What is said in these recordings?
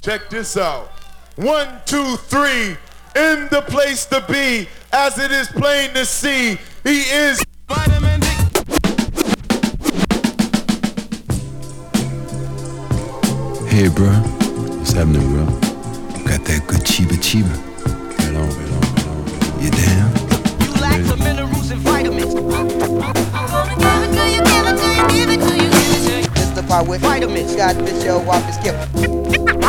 Check this out. One, two, three. In the place to be, as it is plain to see, he is vitamin D. Hey, bro. What's happening, bro? Got that good chiba chiba. Right on, right on, right on. You down? You lack the minerals and vitamins. This the part with vitamins. Got this show off the skip.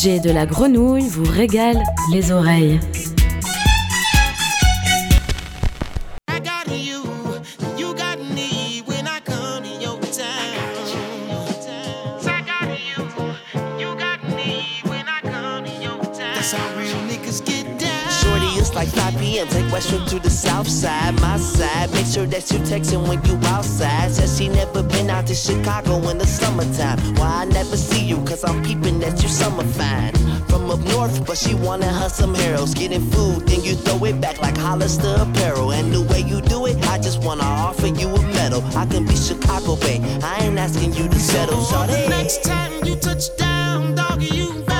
DJ de la grenouille vous régale les oreilles. Like 5 p.m. Take Western to the south side, my side. Make sure that you texting when you outside. Says she never been out to Chicago in the summertime. Why I never see you, cause I'm peeping that you summer fine. From up north, but she wanted her some heroes. Getting food, then you throw it back like Hollister apparel. And the way you do it, I just wanna offer you a medal. I can be Chicago, babe. I ain't asking you to settle, So the next time you touch down, doggy, you better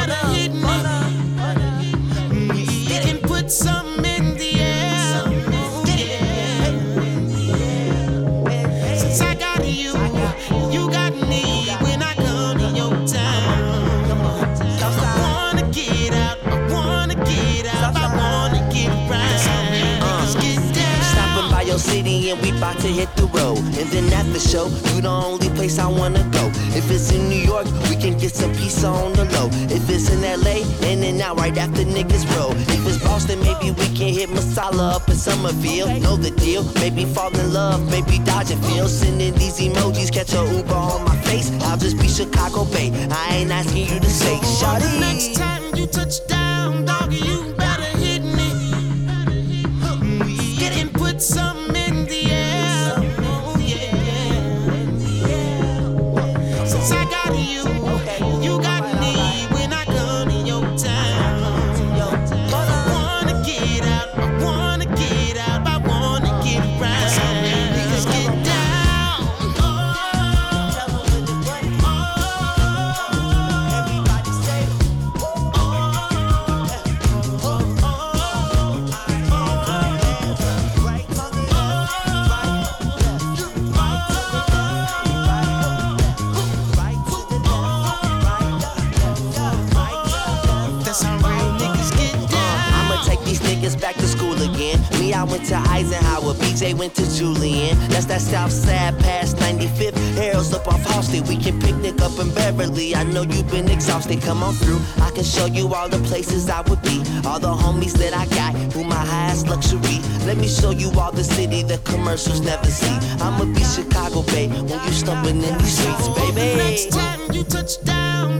hit the road. And then at the show, you the only place I wanna go. If it's in New York, we can get some pizza on the low. If it's in LA, in and out right after niggas roll. If it's Boston, maybe we can hit Masala up in Somerville. Know the deal, maybe fall in love, maybe dodge a feel. Sending these emojis, catch a Uber on my face. I'll just be Chicago Bay. I ain't asking you to say, The Shawty. next time you touch down, went to Julian. That's that south side past 95th. Arrows up off Halsted. We can picnic up in Beverly. I know you've been exhausted. Come on through. I can show you all the places I would be. All the homies that I got, who my highest luxury. Let me show you all the city the commercials never see. I'ma be Chicago, babe, when you stumbling in these streets, baby. next time you touch down,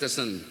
Peterson.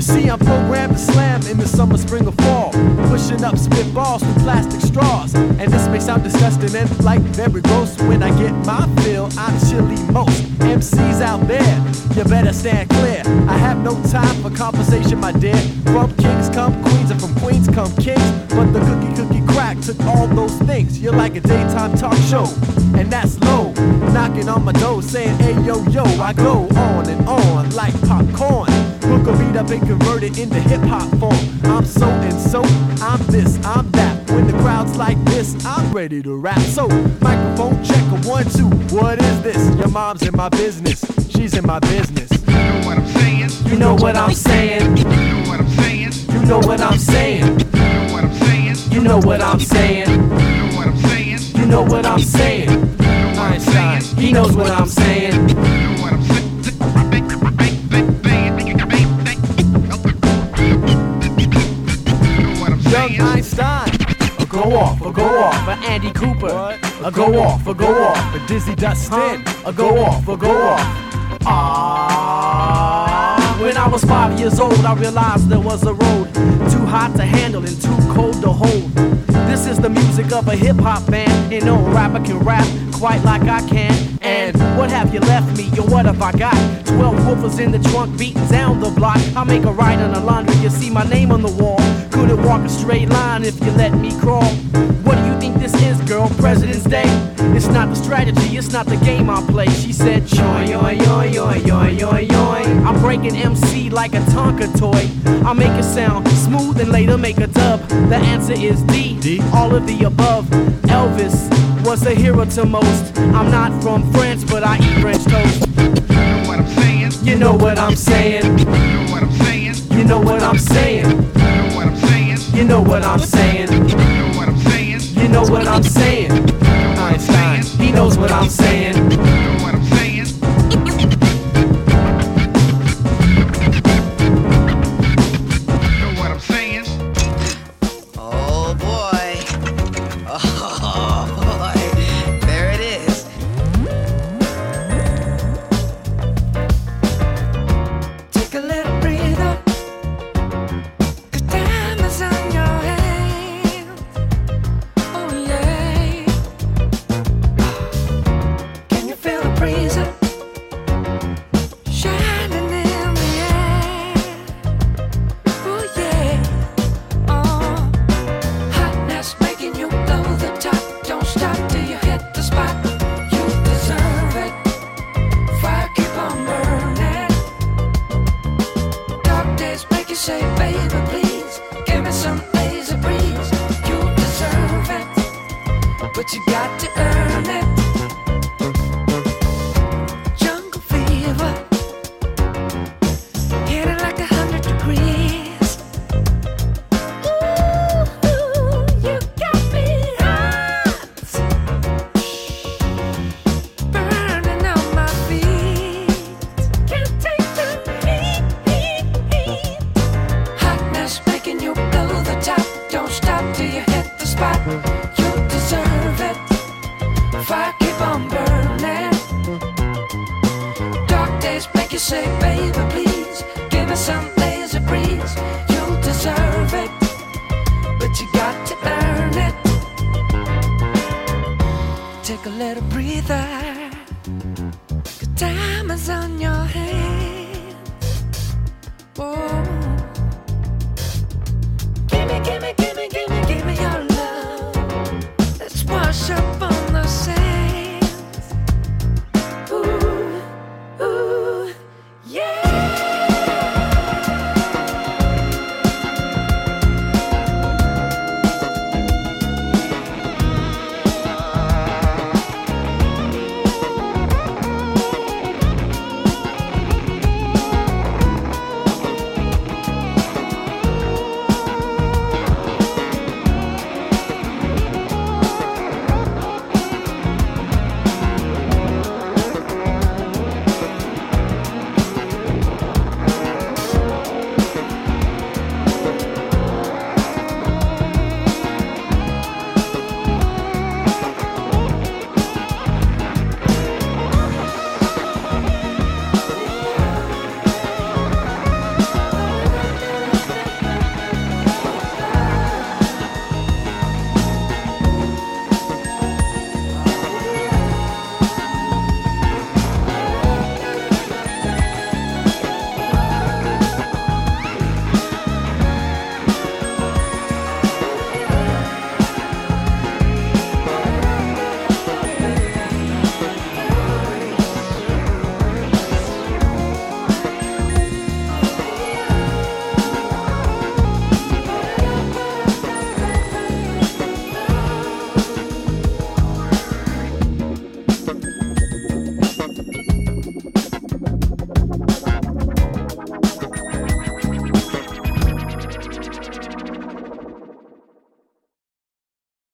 You see, I'm programmed to slam in the summer, spring, or fall. Pushing up spitballs with plastic straws. And this may sound disgusting and like very gross. When I get my fill, I'm chilly most. MCs out there, you better stand clear. I have no time for conversation, my dear. From kings come queens, and from queens come kings. But the cookie cookie crack took all those things. You're like a daytime talk show, and that's low. Knocking on my door saying, hey yo yo, I go on and on like popcorn. Hook a beat up and convert it into hip hop form. I'm so and so, I'm this, I'm that. When the crowd's like this, I'm ready to rap. So, microphone check a one, two. What is this? Your mom's in my business, she's in my business. You know what I'm saying? You know what I'm saying? You know what I'm saying? You know what I'm saying? You know what I'm saying? You know what I'm saying? Einstein, he knows what I'm saying. Go off, a go off, a Andy Cooper. A go off, a go off, a Dizzy Dustin. A go off, a go off. Ah. When I was five years old, I realized there was a road too hot to handle and too cold to hold. This is the music of a hip hop band, and no rapper can rap quite like I can. And what have you left me, or what have I got? Twelve woofers in the trunk beating down the block. I make a ride in the laundry, you see my name on the wall. Couldn't walk a straight line if you let me crawl. What do you think this is, girl? President's Day? It's not the strategy, it's not the game I play. She said, yoy, yoy, yoy, yoy, yoy, yoy, yoy. I'm breaking MC like a Tonka toy. I make it sound smooth and later make a dub. The answer is D, D? All of the above. Elvis was a hero to most. I'm not from France, but I eat French toast. You know what I'm saying? You know what I'm saying? You know what I'm saying? You know what I'm saying? You know what I'm saying? You know what I'm Einstein, he knows what I'm saying.